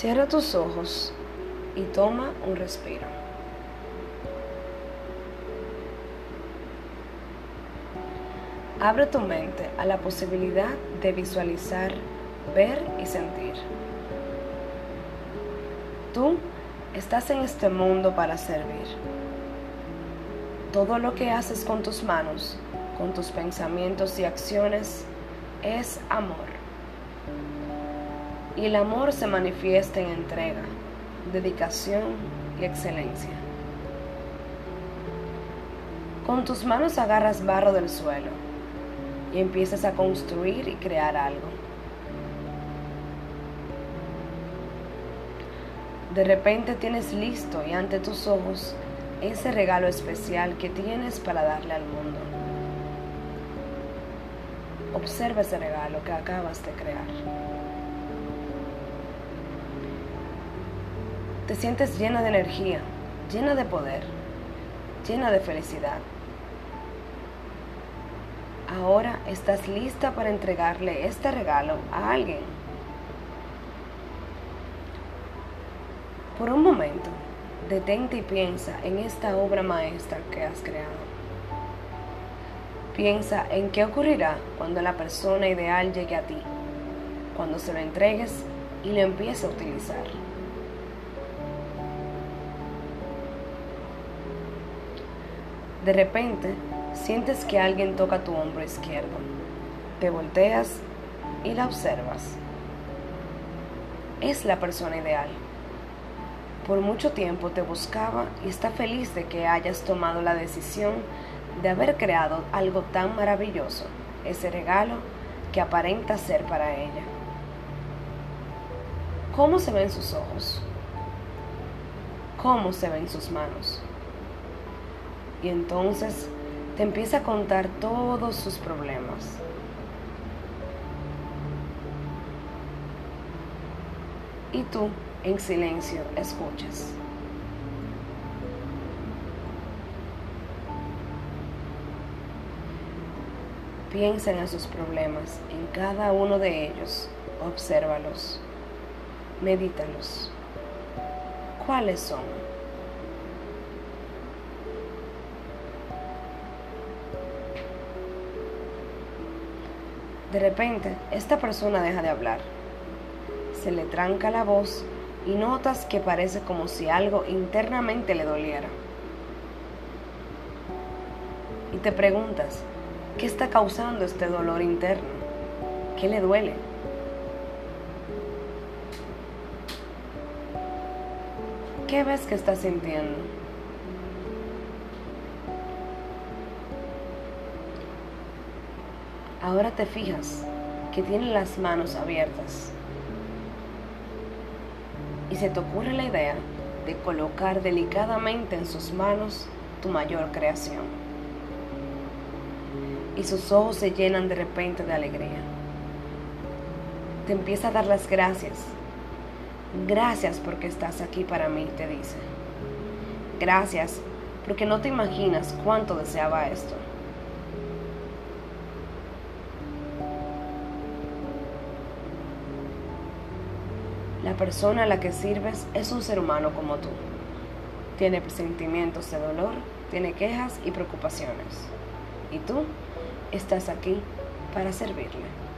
Cierra tus ojos y toma un respiro. Abre tu mente a la posibilidad de visualizar, ver y sentir. Tú estás en este mundo para servir. Todo lo que haces con tus manos, con tus pensamientos y acciones, es amor. Y el amor se manifiesta en entrega, dedicación y excelencia. Con tus manos agarras barro del suelo y empiezas a construir y crear algo. De repente tienes listo y ante tus ojos ese regalo especial que tienes para darle al mundo. Observa ese regalo que acabas de crear. Te sientes llena de energía, llena de poder, llena de felicidad. Ahora estás lista para entregarle este regalo a alguien. Por un momento, detente y piensa en esta obra maestra que has creado. Piensa en qué ocurrirá cuando la persona ideal llegue a ti, cuando se lo entregues y lo empieces a utilizar. De repente, sientes que alguien toca tu hombro izquierdo. Te volteas y la observas. Es la persona ideal. Por mucho tiempo te buscaba y está feliz de que hayas tomado la decisión de haber creado algo tan maravilloso, ese regalo que aparenta ser para ella. ¿Cómo se ven sus ojos? ¿Cómo se ven sus manos? Y entonces te empieza a contar todos sus problemas. Y tú, en silencio, escuchas. Piensa en sus problemas, en cada uno de ellos, obsérvalos, medítalos. ¿Cuáles son? De repente, esta persona deja de hablar. Se le tranca la voz y notas que parece como si algo internamente le doliera. Y te preguntas, ¿Qué está causando este dolor interno? ¿Qué le duele? ¿Qué ves que está sintiendo? Ahora te fijas que tiene las manos abiertas y se te ocurre la idea de colocar delicadamente en sus manos tu mayor creación y sus ojos se llenan de repente de alegría. Te empieza a dar las gracias. Gracias porque estás aquí para mí, te dice. Gracias porque no te imaginas cuánto deseaba esto. La persona a la que sirves es un ser humano como tú. Tiene sentimientos de dolor, tiene quejas y preocupaciones. ¿Y tú? estás aquí para servirle.